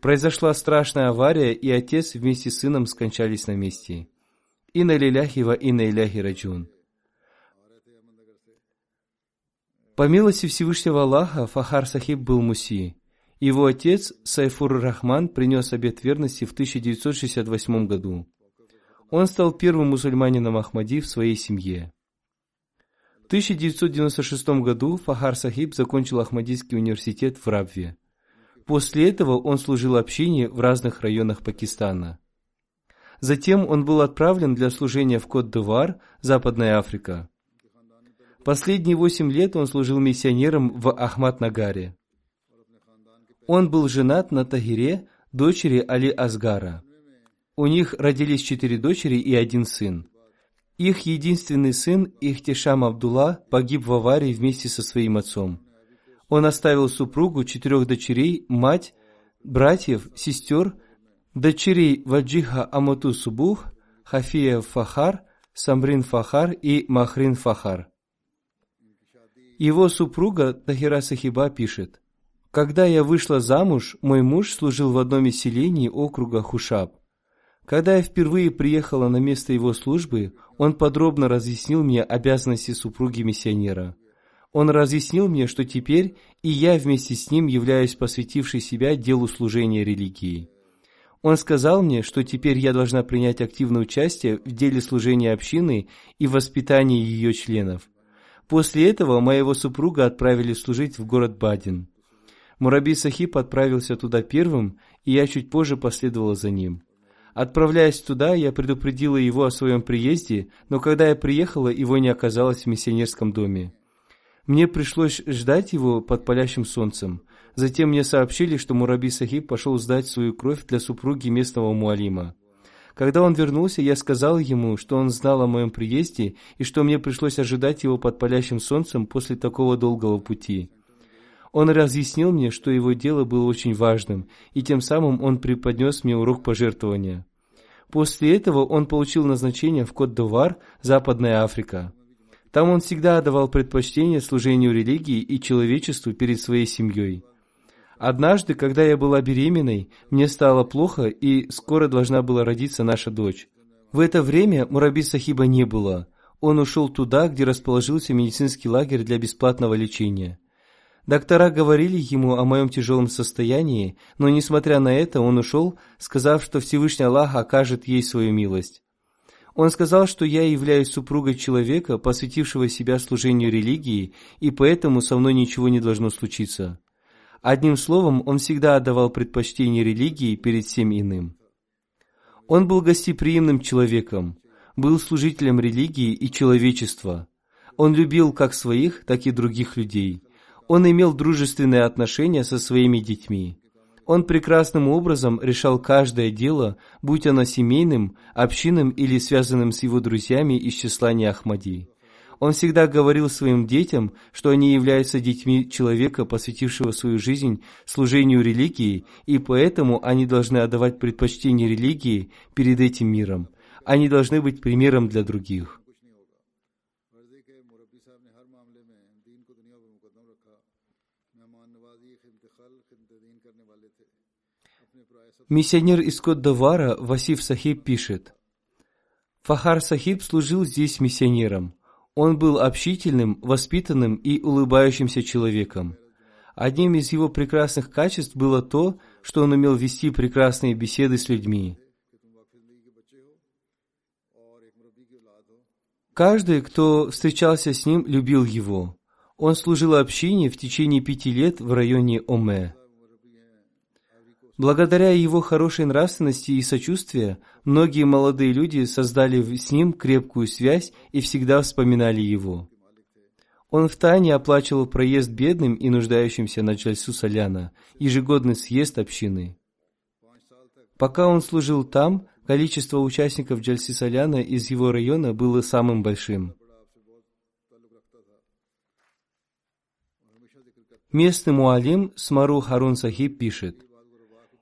Произошла страшная авария, и отец вместе с сыном скончались на месте. Инна лиляхи ва инна иляхи раджун. По милости Всевышнего Аллаха, Фахар Сахиб был муси. Его отец, Сайфур Рахман, принес обет верности в 1968 году. Он стал первым мусульманином Ахмади в своей семье. В 1996 году Фахар Сахиб закончил Ахмадийский университет в Рабве. После этого он служил общине в разных районах Пакистана. Затем он был отправлен для служения в Кот-Девуар, Западная Африка. Последние восемь лет он служил миссионером в Ахмад-Нагаре. Он был женат на Тагире, дочери Али Асгара. У них родились четыре дочери и один сын. Их единственный сын, Ихтишам Абдулла, погиб в аварии вместе со своим отцом. Он оставил супругу, четырех дочерей, мать, братьев, сестер, дочерей Ваджиха Амату Субух, Хафия Фахар, Самрин Фахар и Махрин Фахар. Его супруга Тахира Сахиба пишет – когда я вышла замуж, мой муж служил в одном из селений округа Хушаб. Когда я впервые приехала на место его службы, он подробно разъяснил мне обязанности супруги миссионера. Он разъяснил мне, что теперь и я вместе с ним являюсь посвятившей себя делу служения религии. Он сказал мне, что теперь я должна принять активное участие в деле служения общины и воспитании ее членов. После этого моего супруга отправили служить в город Бадин. Мураби Сахиб отправился туда первым, и я чуть позже последовала за ним. Отправляясь туда, я предупредила его о своем приезде, но когда я приехала, его не оказалось в миссионерском доме. Мне пришлось ждать его под палящим солнцем. Затем мне сообщили, что Мураби Сахиб пошел сдать свою кровь для супруги местного муалима. Когда он вернулся, я сказал ему, что он знал о моем приезде и что мне пришлось ожидать его под палящим солнцем после такого долгого пути. Он разъяснил мне, что его дело было очень важным, и тем самым он преподнес мне урок пожертвования. После этого он получил назначение в Кот-Довар, Западная Африка. Там он всегда отдавал предпочтение служению религии и человечеству перед своей семьей. Однажды, когда я была беременной, мне стало плохо, и скоро должна была родиться наша дочь. В это время Мураби Сахиба не было. Он ушел туда, где расположился медицинский лагерь для бесплатного лечения. Доктора говорили ему о моем тяжелом состоянии, но, несмотря на это, он ушел, сказав, что Всевышний Аллах окажет ей свою милость. Он сказал, что я являюсь супругой человека, посвятившего себя служению религии, и поэтому со мной ничего не должно случиться. Одним словом, он всегда отдавал предпочтение религии перед всем иным. Он был гостеприимным человеком, был служителем религии и человечества. Он любил как своих, так и других людей – он имел дружественные отношения со своими детьми. Он прекрасным образом решал каждое дело, будь оно семейным, общинным или связанным с его друзьями из числа Ахмади. Он всегда говорил своим детям, что они являются детьми человека, посвятившего свою жизнь служению религии, и поэтому они должны отдавать предпочтение религии перед этим миром. Они должны быть примером для других. Миссионер из Кот-Давара Васиф Сахиб пишет, Фахар Сахиб служил здесь миссионером. Он был общительным, воспитанным и улыбающимся человеком. Одним из его прекрасных качеств было то, что он умел вести прекрасные беседы с людьми. Каждый, кто встречался с ним, любил его. Он служил общине в течение пяти лет в районе Оме. Благодаря его хорошей нравственности и сочувствию, многие молодые люди создали с ним крепкую связь и всегда вспоминали его. Он втайне оплачивал проезд бедным и нуждающимся на Джальсу Соляна, ежегодный съезд общины. Пока он служил там, количество участников Джальси Соляна из его района было самым большим. Местный муалим Смару Харун Сахиб пишет,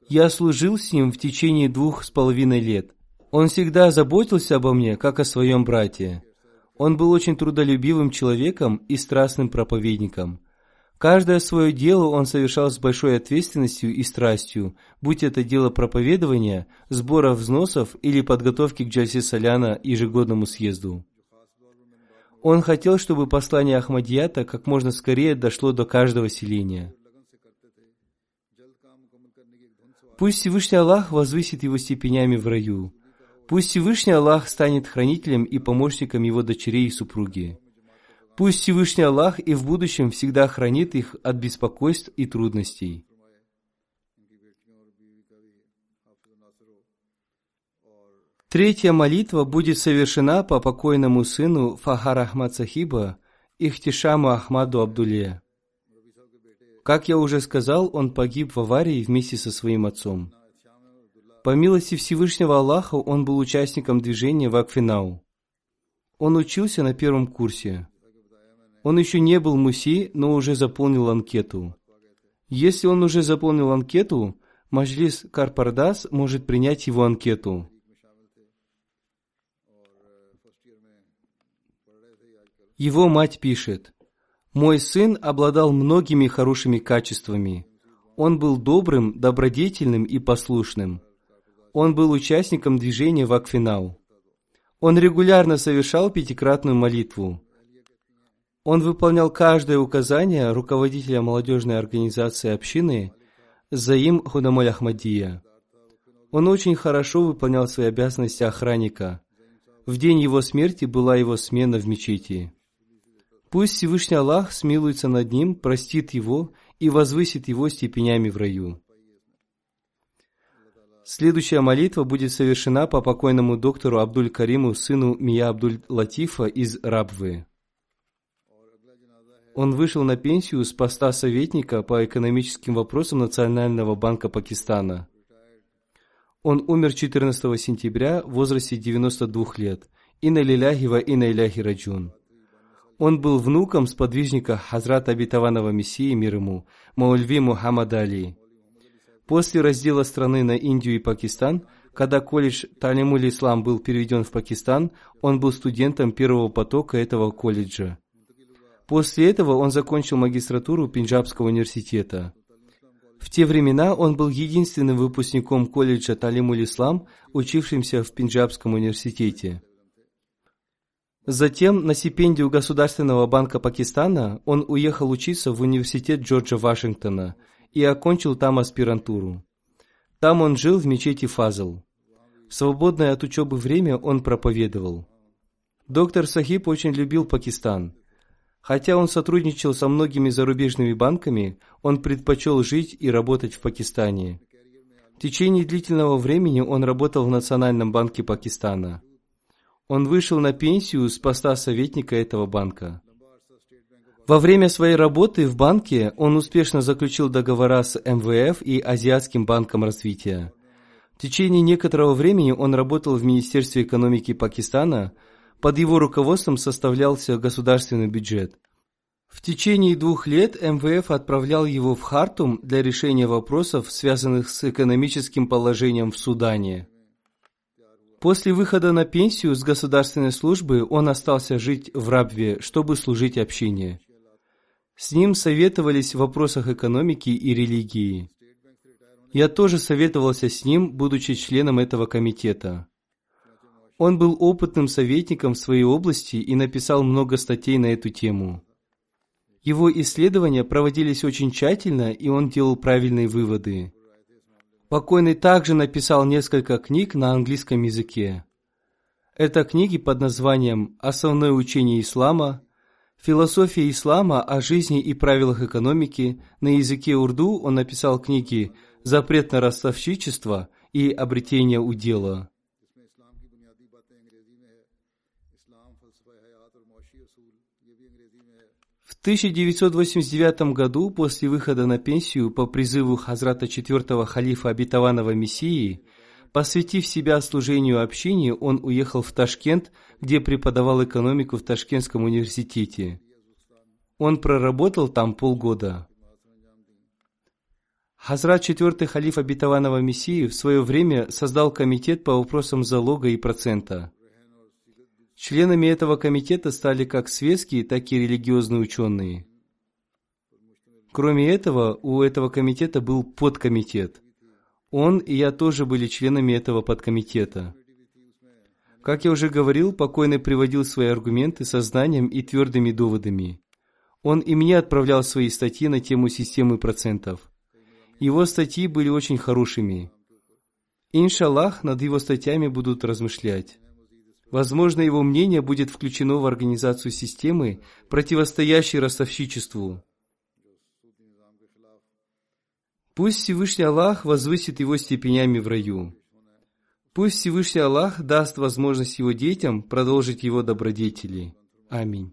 «Я служил с ним в течение двух с половиной лет. Он всегда заботился обо мне, как о своем брате. Он был очень трудолюбивым человеком и страстным проповедником. Каждое свое дело он совершал с большой ответственностью и страстью, будь это дело проповедования, сбора взносов или подготовки к Джальсе Соляна ежегодному съезду. Он хотел, чтобы послание Ахмадията как можно скорее дошло до каждого селения. Пусть Всевышний Аллах возвысит его степенями в раю. Пусть Всевышний Аллах станет хранителем и помощником его дочерей и супруги. Пусть Всевышний Аллах и в будущем всегда хранит их от беспокойств и трудностей. Третья молитва будет совершена по покойному сыну Фахар Ахмад Сахиба, Ихтишаму Ахмаду Абдуле. Как я уже сказал, он погиб в аварии вместе со своим отцом. По милости Всевышнего Аллаха он был участником движения в Акфинау. Он учился на первом курсе. Он еще не был муси, но уже заполнил анкету. Если он уже заполнил анкету, Маджлис Карпардас может принять его анкету. Его мать пишет, «Мой сын обладал многими хорошими качествами. Он был добрым, добродетельным и послушным. Он был участником движения в Акфинау. Он регулярно совершал пятикратную молитву. Он выполнял каждое указание руководителя молодежной организации общины Заим Худамоль Ахмадия. Он очень хорошо выполнял свои обязанности охранника. В день его смерти была его смена в мечети. Пусть Всевышний Аллах смилуется над ним, простит его и возвысит его степенями в раю. Следующая молитва будет совершена по покойному доктору Абдуль Кариму, сыну Мия Абдуль Латифа из Рабвы. Он вышел на пенсию с поста советника по экономическим вопросам Национального банка Пакистана. Он умер 14 сентября в возрасте 92 лет. Инна лиляхи ва инна иляхи раджун. Он был внуком сподвижника Хазрата Обетованного Мессии мир ему, Маульви Мухаммад Али. После раздела страны на Индию и Пакистан, когда колледж Талимуль Ислам был переведен в Пакистан, он был студентом первого потока этого колледжа. После этого он закончил магистратуру Пенджабского университета. В те времена он был единственным выпускником колледжа Талимуль Ислам, учившимся в Пенджабском университете. Затем на стипендию Государственного банка Пакистана он уехал учиться в университет Джорджа Вашингтона и окончил там аспирантуру. Там он жил в мечети Фазл. Свободное от учебы время он проповедовал. Доктор Сахиб очень любил Пакистан – Хотя он сотрудничал со многими зарубежными банками, он предпочел жить и работать в Пакистане. В течение длительного времени он работал в Национальном банке Пакистана. Он вышел на пенсию с поста советника этого банка. Во время своей работы в банке он успешно заключил договора с МВФ и Азиатским банком развития. В течение некоторого времени он работал в Министерстве экономики Пакистана – под его руководством составлялся государственный бюджет. В течение двух лет МВФ отправлял его в Хартум для решения вопросов, связанных с экономическим положением в Судане. После выхода на пенсию с государственной службы он остался жить в Рабве, чтобы служить общине. С ним советовались в вопросах экономики и религии. Я тоже советовался с ним, будучи членом этого комитета. Он был опытным советником в своей области и написал много статей на эту тему. Его исследования проводились очень тщательно, и он делал правильные выводы. Покойный также написал несколько книг на английском языке. Это книги под названием «Основное учение ислама», «Философия ислама о жизни и правилах экономики». На языке урду он написал книги «Запрет на ростовщичество» и «Обретение удела». 1989 году, после выхода на пенсию по призыву Хазрата четвертого халифа обетованного Мессии, посвятив себя служению общине, он уехал в Ташкент, где преподавал экономику в Ташкентском университете. Он проработал там полгода. Хазрат четвертый халиф обетованного Мессии в свое время создал комитет по вопросам залога и процента. Членами этого комитета стали как светские, так и религиозные ученые. Кроме этого, у этого комитета был подкомитет. Он и я тоже были членами этого подкомитета. Как я уже говорил, покойный приводил свои аргументы со знанием и твердыми доводами. Он и мне отправлял свои статьи на тему системы процентов. Его статьи были очень хорошими. Иншаллах, над его статьями будут размышлять. Возможно, его мнение будет включено в организацию системы, противостоящей ростовщичеству. Пусть Всевышний Аллах возвысит его степенями в раю. Пусть Всевышний Аллах даст возможность его детям продолжить его добродетели. Аминь.